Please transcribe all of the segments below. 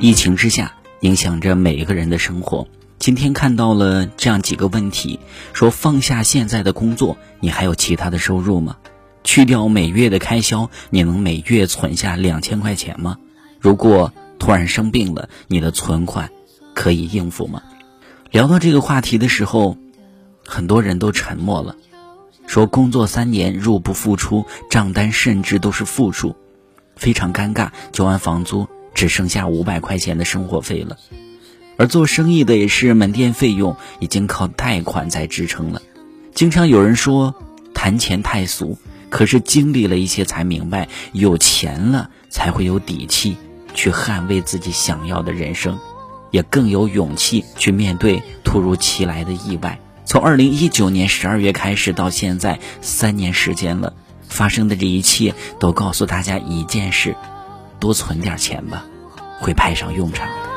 疫情之下，影响着每一个人的生活。今天看到了这样几个问题：说放下现在的工作，你还有其他的收入吗？去掉每月的开销，你能每月存下两千块钱吗？如果突然生病了，你的存款可以应付吗？聊到这个话题的时候，很多人都沉默了，说工作三年入不敷出，账单甚至都是负数，非常尴尬，交完房租。只剩下五百块钱的生活费了，而做生意的也是门店费用已经靠贷款在支撑了。经常有人说谈钱太俗，可是经历了一些才明白，有钱了才会有底气去捍卫自己想要的人生，也更有勇气去面对突如其来的意外。从二零一九年十二月开始到现在三年时间了，发生的这一切都告诉大家一件事。多存点钱吧会派上用场的。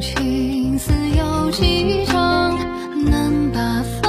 情丝有几丈能把风